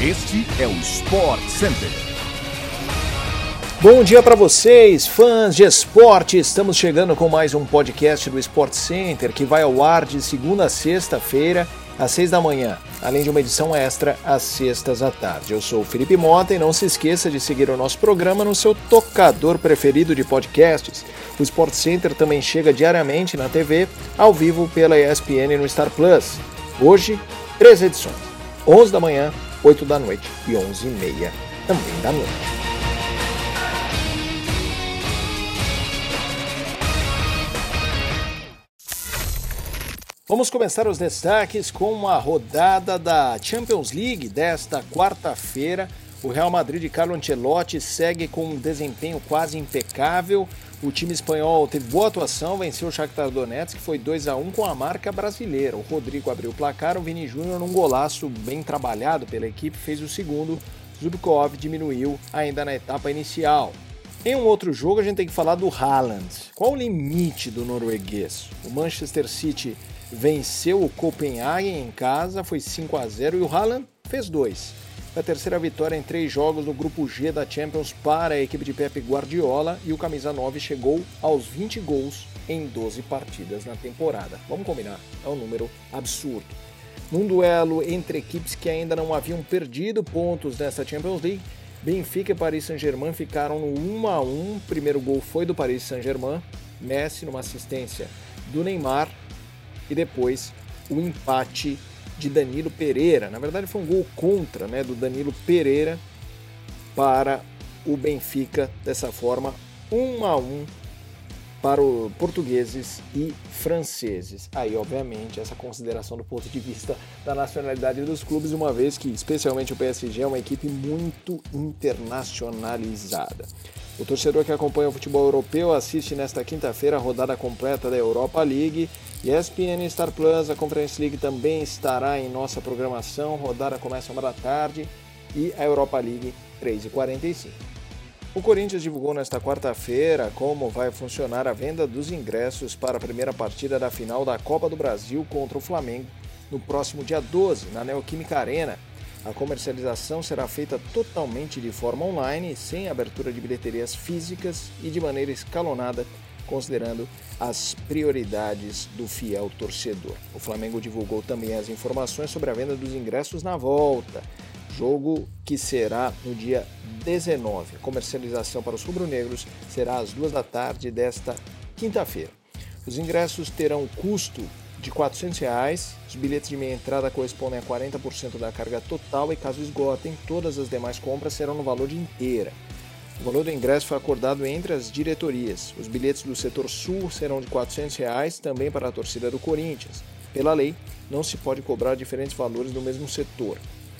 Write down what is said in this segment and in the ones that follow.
Este é o Sport Center. Bom dia para vocês, fãs de esporte. Estamos chegando com mais um podcast do Sport Center que vai ao ar de segunda a sexta-feira, às seis da manhã, além de uma edição extra às sextas à tarde. Eu sou o Felipe Mota e não se esqueça de seguir o nosso programa no seu tocador preferido de podcasts. O Sport Center também chega diariamente na TV, ao vivo pela ESPN no Star Plus. Hoje, três edições: 11 da manhã, 8 da noite e 11 e meia também da noite. Vamos começar os destaques com a rodada da Champions League desta quarta-feira. O Real Madrid de Carlo Ancelotti segue com um desempenho quase impecável. O time espanhol teve boa atuação, venceu o Shakhtar Donetsk, que foi 2 a 1 com a marca brasileira. O Rodrigo abriu o placar, o Vini Júnior num golaço bem trabalhado pela equipe fez o segundo. Zubkov diminuiu ainda na etapa inicial. Em um outro jogo a gente tem que falar do Haaland. Qual o limite do norueguês? O Manchester City venceu o Copenhagen em casa, foi 5 a 0 e o Haaland fez dois. A terceira vitória em três jogos no grupo G da Champions para a equipe de Pepe Guardiola e o camisa 9 chegou aos 20 gols em 12 partidas na temporada. Vamos combinar, é um número absurdo. Num duelo entre equipes que ainda não haviam perdido pontos nessa Champions League, Benfica e Paris Saint-Germain ficaram no 1 a 1. O primeiro gol foi do Paris Saint-Germain, Messi numa assistência do Neymar e depois o empate de Danilo Pereira. Na verdade, foi um gol contra né, do Danilo Pereira para o Benfica, dessa forma, 1 a 1 para os portugueses e franceses. Aí, obviamente, essa consideração do ponto de vista da nacionalidade dos clubes, uma vez que, especialmente o PSG, é uma equipe muito internacionalizada. O torcedor que acompanha o futebol europeu assiste nesta quinta-feira a rodada completa da Europa League. ESPN Star Plus, a Conference League também estará em nossa programação. Rodada começa uma da tarde e a Europa League 3h45. O Corinthians divulgou nesta quarta-feira como vai funcionar a venda dos ingressos para a primeira partida da final da Copa do Brasil contra o Flamengo no próximo dia 12, na Neoquímica Arena. A comercialização será feita totalmente de forma online, sem abertura de bilheterias físicas e de maneira escalonada, considerando as prioridades do fiel torcedor. O Flamengo divulgou também as informações sobre a venda dos ingressos na volta, jogo que será no dia 19. A comercialização para os rubro-negros será às duas da tarde desta quinta-feira. Os ingressos terão custo de 400 reais. os bilhetes de meia entrada correspondem a 40% da carga total e caso esgotem, todas as demais compras serão no valor de inteira. O valor do ingresso foi acordado entre as diretorias. Os bilhetes do setor sul serão de 400 reais, também para a torcida do Corinthians. Pela lei, não se pode cobrar diferentes valores do mesmo setor.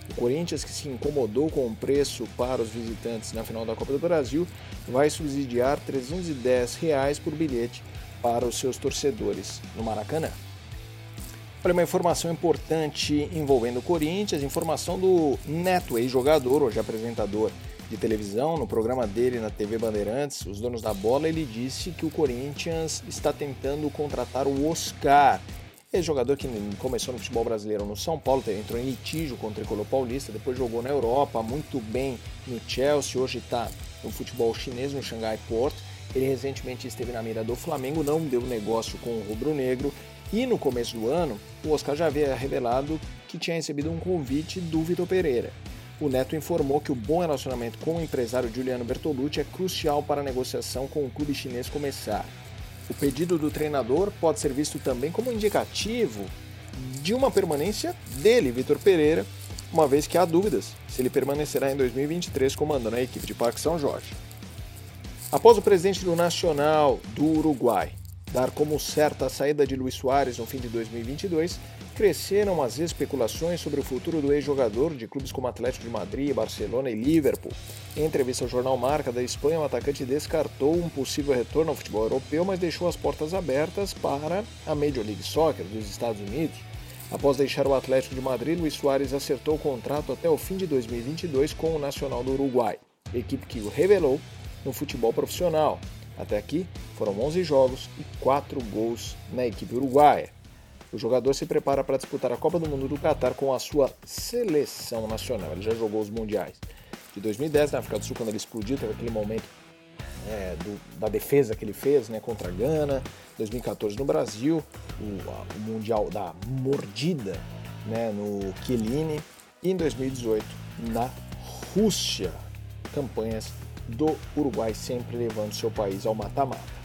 O Corinthians, que se incomodou com o preço para os visitantes na final da Copa do Brasil, vai subsidiar 310 reais por bilhete para os seus torcedores no Maracanã. Olha, uma informação importante envolvendo o Corinthians, informação do Neto, ex-jogador, hoje apresentador de televisão, no programa dele na TV Bandeirantes, Os Donos da Bola, ele disse que o Corinthians está tentando contratar o Oscar. Ex-jogador que começou no futebol brasileiro no São Paulo, entrou em litígio com o Tricolor Paulista, depois jogou na Europa, muito bem no Chelsea, hoje está no futebol chinês, no Shanghai Port. Ele recentemente esteve na mira do Flamengo, não deu negócio com o rubro-negro e no começo do ano, o Oscar já havia revelado que tinha recebido um convite do Vitor Pereira. O Neto informou que o bom relacionamento com o empresário Juliano Bertolucci é crucial para a negociação com o clube chinês começar. O pedido do treinador pode ser visto também como indicativo de uma permanência dele, Vitor Pereira, uma vez que há dúvidas se ele permanecerá em 2023 comandando a equipe de Parque São Jorge. Após o presidente do Nacional do Uruguai dar como certa a saída de Luiz Soares no fim de 2022, cresceram as especulações sobre o futuro do ex-jogador de clubes como Atlético de Madrid, Barcelona e Liverpool. Em entrevista ao jornal Marca da Espanha, o atacante descartou um possível retorno ao futebol europeu, mas deixou as portas abertas para a Major League Soccer dos Estados Unidos. Após deixar o Atlético de Madrid, Luiz Soares acertou o contrato até o fim de 2022 com o Nacional do Uruguai, equipe que o revelou no futebol profissional. Até aqui foram 11 jogos e 4 gols na equipe uruguaia. O jogador se prepara para disputar a Copa do Mundo do Catar com a sua seleção nacional. Ele já jogou os mundiais de 2010 na África do Sul, quando ele explodiu, teve aquele momento é, do, da defesa que ele fez né, contra a Gana, 2014 no Brasil, o, a, o Mundial da Mordida né, no Chiellini e em 2018 na Rússia. Campanhas do Uruguai sempre levando seu país ao mata-mata.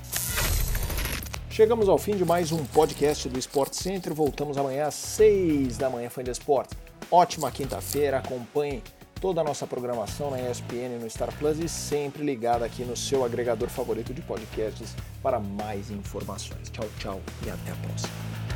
Chegamos ao fim de mais um podcast do Sport Center. Voltamos amanhã às 6 da manhã, fã de esporte. Ótima quinta-feira, acompanhe toda a nossa programação na ESPN no Star Plus e sempre ligada aqui no seu agregador favorito de podcasts para mais informações. Tchau, tchau e até a próxima.